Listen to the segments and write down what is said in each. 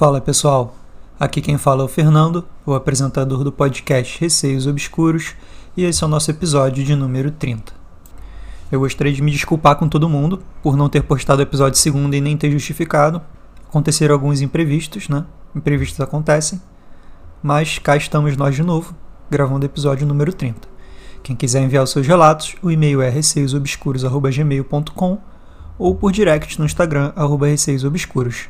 Fala pessoal, aqui quem fala é o Fernando, o apresentador do podcast Receios Obscuros, e esse é o nosso episódio de número 30. Eu gostaria de me desculpar com todo mundo por não ter postado o episódio segunda e nem ter justificado. Aconteceram alguns imprevistos, né? Imprevistos acontecem. Mas cá estamos nós de novo, gravando o episódio número 30. Quem quiser enviar os seus relatos, o e-mail é receiosobscuros.gmail.com ou por direct no Instagram, receiosobscuros.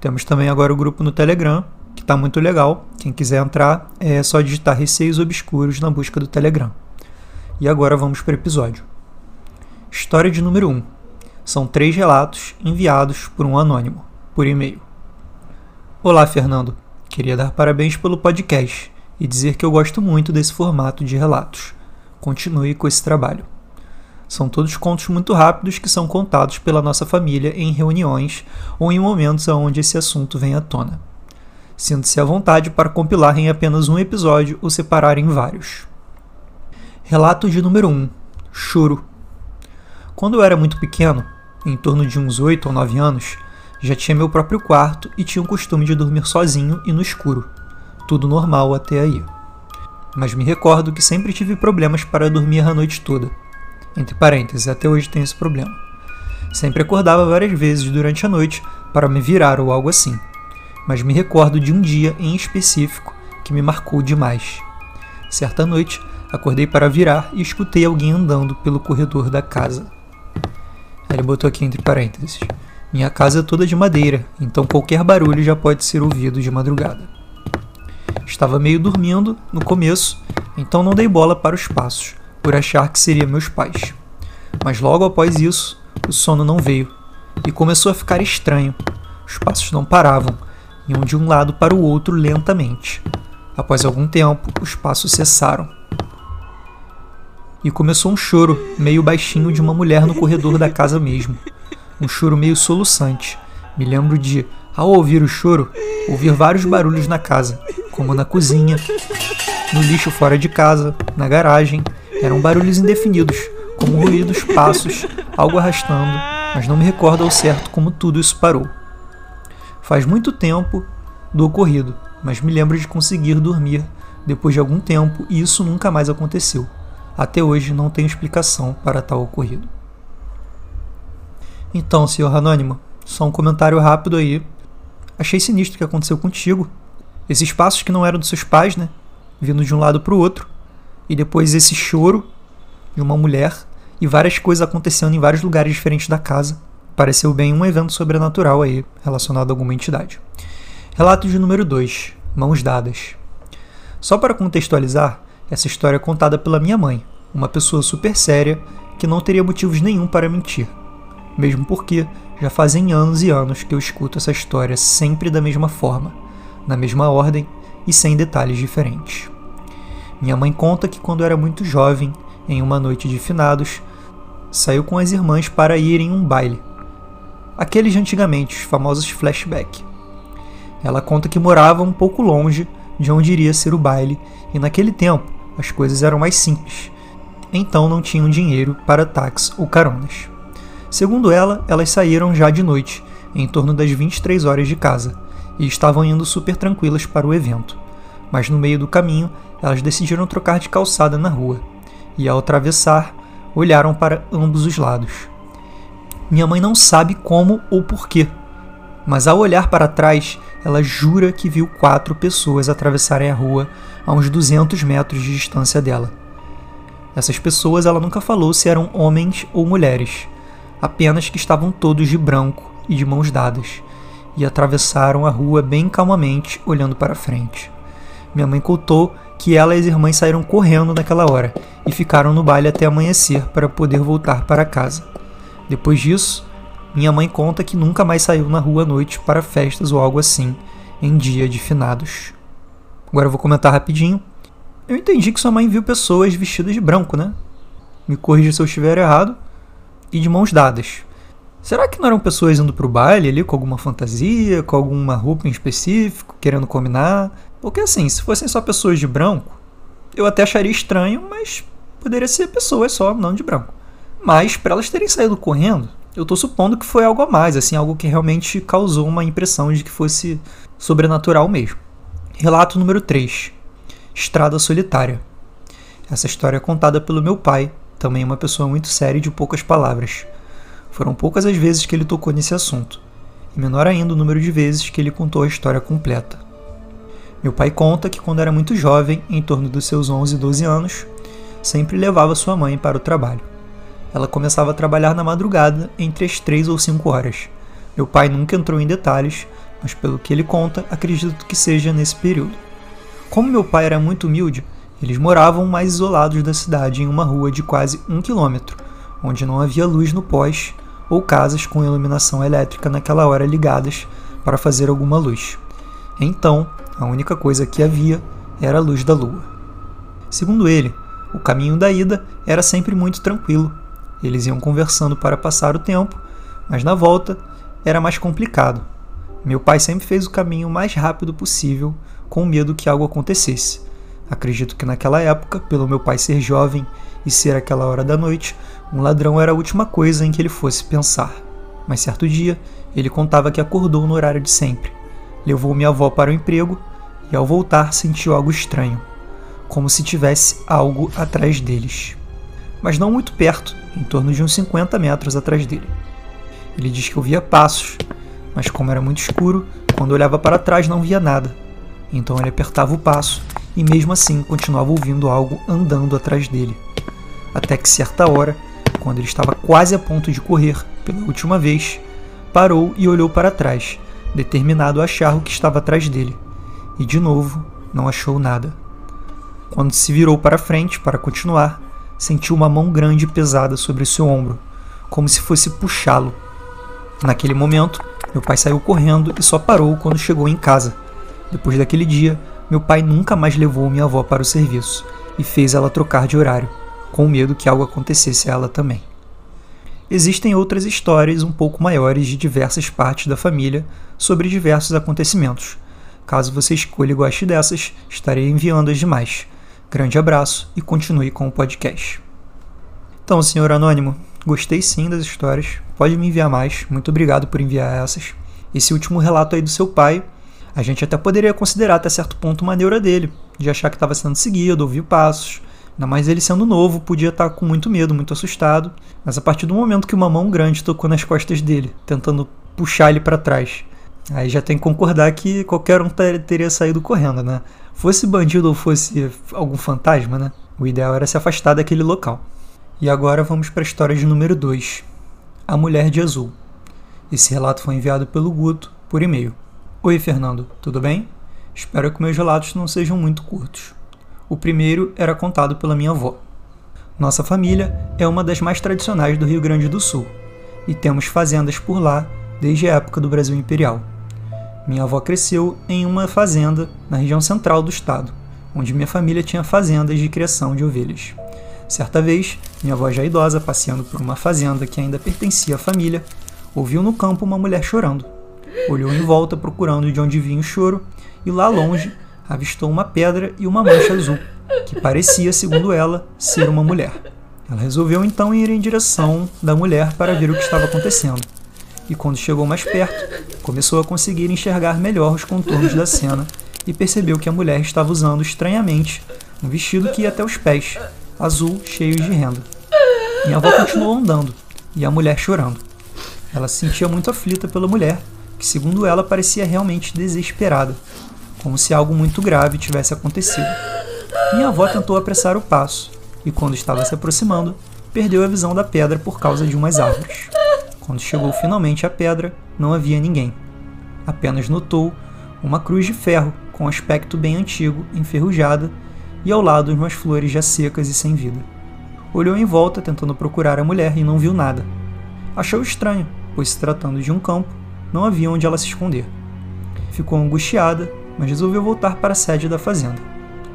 Temos também agora o grupo no Telegram, que está muito legal. Quem quiser entrar, é só digitar Receios Obscuros na busca do Telegram. E agora vamos para o episódio. História de número 1. São três relatos enviados por um anônimo, por e-mail. Olá, Fernando. Queria dar parabéns pelo podcast e dizer que eu gosto muito desse formato de relatos. Continue com esse trabalho. São todos contos muito rápidos que são contados pela nossa família em reuniões ou em momentos onde esse assunto vem à tona. Sinta-se à vontade para compilar em apenas um episódio ou separar em vários. Relato de número 1: Choro. Quando eu era muito pequeno, em torno de uns 8 ou 9 anos, já tinha meu próprio quarto e tinha o costume de dormir sozinho e no escuro. Tudo normal até aí. Mas me recordo que sempre tive problemas para dormir a noite toda entre parênteses, até hoje tenho esse problema. Sempre acordava várias vezes durante a noite para me virar ou algo assim, mas me recordo de um dia em específico que me marcou demais. Certa noite, acordei para virar e escutei alguém andando pelo corredor da casa. Ele botou aqui entre parênteses. Minha casa é toda de madeira, então qualquer barulho já pode ser ouvido de madrugada. Estava meio dormindo no começo, então não dei bola para os passos, por achar que seriam meus pais. Mas logo após isso, o sono não veio e começou a ficar estranho. Os passos não paravam, iam de um lado para o outro lentamente. Após algum tempo, os passos cessaram. E começou um choro meio baixinho de uma mulher no corredor da casa mesmo. Um choro meio soluçante. Me lembro de, ao ouvir o choro, ouvir vários barulhos na casa, como na cozinha, no lixo fora de casa, na garagem eram barulhos indefinidos, como ruídos, passos, algo arrastando, mas não me recordo ao certo como tudo isso parou. Faz muito tempo do ocorrido, mas me lembro de conseguir dormir depois de algum tempo e isso nunca mais aconteceu. Até hoje não tenho explicação para tal ocorrido. Então, senhor Anônimo, só um comentário rápido aí. Achei sinistro o que aconteceu contigo. Esses passos que não eram dos seus pais, né? Vindo de um lado para o outro e depois esse choro de uma mulher e várias coisas acontecendo em vários lugares diferentes da casa. Pareceu bem um evento sobrenatural aí relacionado a alguma entidade. Relato de número 2: Mãos dadas. Só para contextualizar, essa história é contada pela minha mãe, uma pessoa super séria que não teria motivos nenhum para mentir. Mesmo porque já fazem anos e anos que eu escuto essa história sempre da mesma forma, na mesma ordem e sem detalhes diferentes. Minha mãe conta que quando era muito jovem, em uma noite de finados, saiu com as irmãs para ir em um baile. Aqueles de antigamente, os famosos flashback. Ela conta que morava um pouco longe de onde iria ser o baile e naquele tempo as coisas eram mais simples. Então não tinham dinheiro para táxi ou caronas. Segundo ela, elas saíram já de noite, em torno das 23 horas de casa, e estavam indo super tranquilas para o evento. Mas no meio do caminho, elas decidiram trocar de calçada na rua e, ao atravessar, olharam para ambos os lados. Minha mãe não sabe como ou porquê, mas ao olhar para trás, ela jura que viu quatro pessoas atravessarem a rua a uns 200 metros de distância dela. Essas pessoas ela nunca falou se eram homens ou mulheres, apenas que estavam todos de branco e de mãos dadas, e atravessaram a rua bem calmamente, olhando para frente. Minha mãe contou que ela e as irmãs saíram correndo naquela hora e ficaram no baile até amanhecer para poder voltar para casa. Depois disso, minha mãe conta que nunca mais saiu na rua à noite para festas ou algo assim em dia de finados. Agora eu vou comentar rapidinho. Eu entendi que sua mãe viu pessoas vestidas de branco, né? Me corrija se eu estiver errado. E de mãos dadas. Será que não eram pessoas indo pro baile ali com alguma fantasia, com alguma roupa em específico, querendo combinar? Porque assim, se fossem só pessoas de branco, eu até acharia estranho, mas poderia ser pessoas só, não de branco. Mas para elas terem saído correndo, eu tô supondo que foi algo a mais, assim, algo que realmente causou uma impressão de que fosse sobrenatural mesmo. Relato número 3. Estrada Solitária. Essa história é contada pelo meu pai, também uma pessoa muito séria e de poucas palavras. Foram poucas as vezes que ele tocou nesse assunto, e menor ainda o número de vezes que ele contou a história completa. Meu pai conta que quando era muito jovem, em torno dos seus 11 e 12 anos, sempre levava sua mãe para o trabalho. Ela começava a trabalhar na madrugada, entre as 3 ou 5 horas. Meu pai nunca entrou em detalhes, mas pelo que ele conta, acredito que seja nesse período. Como meu pai era muito humilde, eles moravam mais isolados da cidade em uma rua de quase um quilômetro, onde não havia luz no pós ou casas com iluminação elétrica naquela hora ligadas para fazer alguma luz. Então, a única coisa que havia era a luz da lua. Segundo ele, o caminho da ida era sempre muito tranquilo. Eles iam conversando para passar o tempo, mas na volta era mais complicado. Meu pai sempre fez o caminho mais rápido possível, com medo que algo acontecesse. Acredito que naquela época, pelo meu pai ser jovem e ser aquela hora da noite, um ladrão era a última coisa em que ele fosse pensar. Mas certo dia, ele contava que acordou no horário de sempre. Levou minha avó para o emprego e, ao voltar, sentiu algo estranho, como se tivesse algo atrás deles. Mas não muito perto, em torno de uns 50 metros atrás dele. Ele diz que ouvia passos, mas como era muito escuro, quando olhava para trás não via nada. Então ele apertava o passo e mesmo assim continuava ouvindo algo andando atrás dele. Até que certa hora, quando ele estava quase a ponto de correr pela última vez, parou e olhou para trás, determinado a achar o que estava atrás dele. E de novo, não achou nada. Quando se virou para frente para continuar, sentiu uma mão grande e pesada sobre seu ombro, como se fosse puxá-lo. Naquele momento, meu pai saiu correndo e só parou quando chegou em casa. Depois daquele dia, meu pai nunca mais levou minha avó para o serviço e fez ela trocar de horário, com medo que algo acontecesse a ela também. Existem outras histórias um pouco maiores de diversas partes da família sobre diversos acontecimentos. Caso você escolha e goste dessas, estarei enviando as demais. Grande abraço e continue com o podcast. Então, senhor Anônimo, gostei sim das histórias. Pode me enviar mais. Muito obrigado por enviar essas. Esse último relato aí do seu pai a gente até poderia considerar até certo ponto uma neura dele, de achar que estava sendo seguido, ouvir passos. Ainda mais ele sendo novo, podia estar tá com muito medo, muito assustado. Mas a partir do momento que uma mão grande tocou nas costas dele, tentando puxar ele para trás, aí já tem que concordar que qualquer um teria saído correndo, né? Fosse bandido ou fosse algum fantasma, né? O ideal era se afastar daquele local. E agora vamos para a história de número 2. A Mulher de Azul. Esse relato foi enviado pelo Guto por e-mail. Oi, Fernando, tudo bem? Espero que meus relatos não sejam muito curtos. O primeiro era contado pela minha avó. Nossa família é uma das mais tradicionais do Rio Grande do Sul e temos fazendas por lá desde a época do Brasil Imperial. Minha avó cresceu em uma fazenda na região central do estado, onde minha família tinha fazendas de criação de ovelhas. Certa vez, minha avó já idosa, passeando por uma fazenda que ainda pertencia à família, ouviu no campo uma mulher chorando olhou em volta procurando de onde vinha o choro e lá longe avistou uma pedra e uma mancha azul, que parecia, segundo ela, ser uma mulher. Ela resolveu então ir em direção da mulher para ver o que estava acontecendo. E quando chegou mais perto, começou a conseguir enxergar melhor os contornos da cena e percebeu que a mulher estava usando estranhamente um vestido que ia até os pés, azul, cheio de renda. Minha avó continuou andando e a mulher chorando. Ela se sentia muito aflita pela mulher que, segundo ela, parecia realmente desesperada, como se algo muito grave tivesse acontecido. Minha avó tentou apressar o passo e, quando estava se aproximando, perdeu a visão da pedra por causa de umas árvores. Quando chegou finalmente à pedra, não havia ninguém. Apenas notou uma cruz de ferro com aspecto bem antigo, enferrujada, e ao lado umas flores já secas e sem vida. Olhou em volta tentando procurar a mulher e não viu nada. Achou estranho, pois se tratando de um campo, não havia onde ela se esconder. Ficou angustiada, mas resolveu voltar para a sede da fazenda.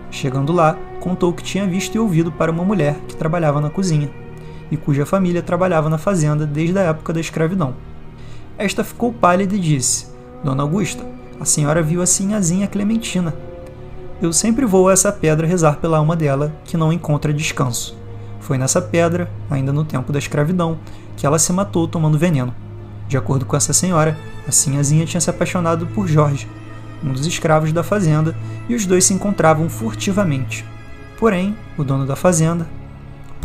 Chegando lá, contou o que tinha visto e ouvido para uma mulher que trabalhava na cozinha e cuja família trabalhava na fazenda desde a época da escravidão. Esta ficou pálida e disse: Dona Augusta, a senhora viu a sinhazinha Clementina. Eu sempre vou a essa pedra rezar pela alma dela, que não encontra descanso. Foi nessa pedra, ainda no tempo da escravidão, que ela se matou tomando veneno. De acordo com essa senhora, a Sinhazinha tinha se apaixonado por Jorge, um dos escravos da fazenda, e os dois se encontravam furtivamente. Porém, o dono da fazenda,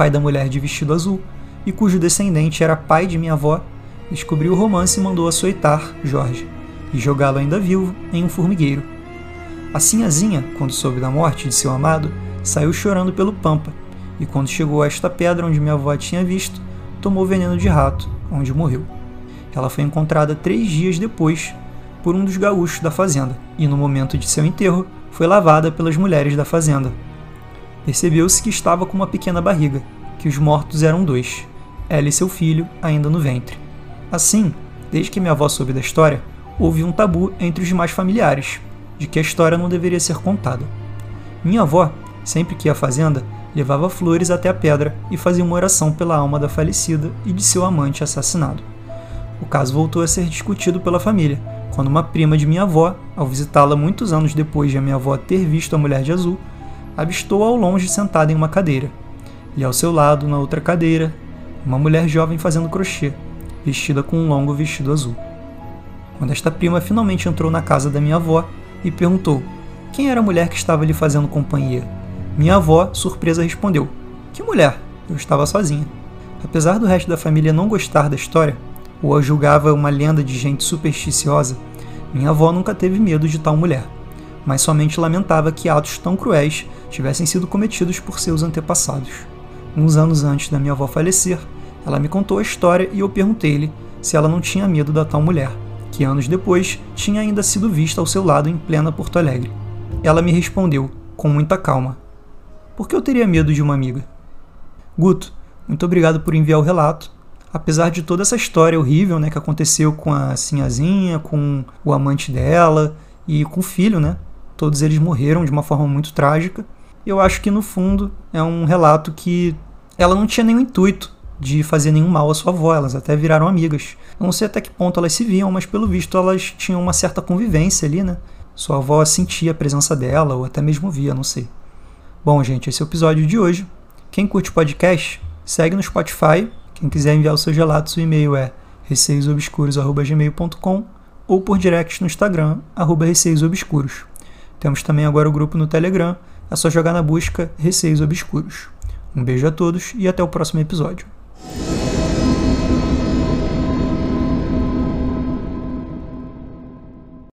pai da mulher de vestido azul, e cujo descendente era pai de minha avó, descobriu o romance e mandou açoitar Jorge e jogá-lo ainda vivo em um formigueiro. A Sinhazinha, quando soube da morte de seu amado, saiu chorando pelo pampa, e quando chegou a esta pedra onde minha avó tinha visto, tomou veneno de rato, onde morreu. Ela foi encontrada três dias depois por um dos gaúchos da fazenda, e no momento de seu enterro foi lavada pelas mulheres da fazenda. Percebeu-se que estava com uma pequena barriga, que os mortos eram dois, ela e seu filho ainda no ventre. Assim, desde que minha avó soube da história, houve um tabu entre os demais familiares, de que a história não deveria ser contada. Minha avó, sempre que ia à fazenda, levava flores até a pedra e fazia uma oração pela alma da falecida e de seu amante assassinado. O caso voltou a ser discutido pela família, quando uma prima de minha avó, ao visitá-la muitos anos depois de a minha avó ter visto a mulher de azul, avistou ao longe sentada em uma cadeira, e ao seu lado, na outra cadeira, uma mulher jovem fazendo crochê, vestida com um longo vestido azul. Quando esta prima finalmente entrou na casa da minha avó e perguntou quem era a mulher que estava lhe fazendo companhia, minha avó, surpresa, respondeu: Que mulher? Eu estava sozinha. Apesar do resto da família não gostar da história, ou a julgava uma lenda de gente supersticiosa, minha avó nunca teve medo de tal mulher, mas somente lamentava que atos tão cruéis tivessem sido cometidos por seus antepassados. Uns anos antes da minha avó falecer, ela me contou a história e eu perguntei-lhe se ela não tinha medo da tal mulher, que anos depois tinha ainda sido vista ao seu lado em plena Porto Alegre. Ela me respondeu, com muita calma: Por que eu teria medo de uma amiga? Guto, muito obrigado por enviar o relato. Apesar de toda essa história horrível né, que aconteceu com a Sinhazinha, com o amante dela e com o filho, né? Todos eles morreram de uma forma muito trágica. Eu acho que no fundo é um relato que ela não tinha nenhum intuito de fazer nenhum mal à sua avó, elas até viraram amigas. Eu não sei até que ponto elas se viam, mas pelo visto elas tinham uma certa convivência ali, né? Sua avó sentia a presença dela, ou até mesmo via, não sei. Bom, gente, esse é o episódio de hoje. Quem curte o podcast, segue no Spotify. Quem quiser enviar os seus relatos, o e-mail é receiosobscuros.gmail.com ou por direct no Instagram, receiosobscuros. Temos também agora o grupo no Telegram, é só jogar na busca Receios Obscuros. Um beijo a todos e até o próximo episódio.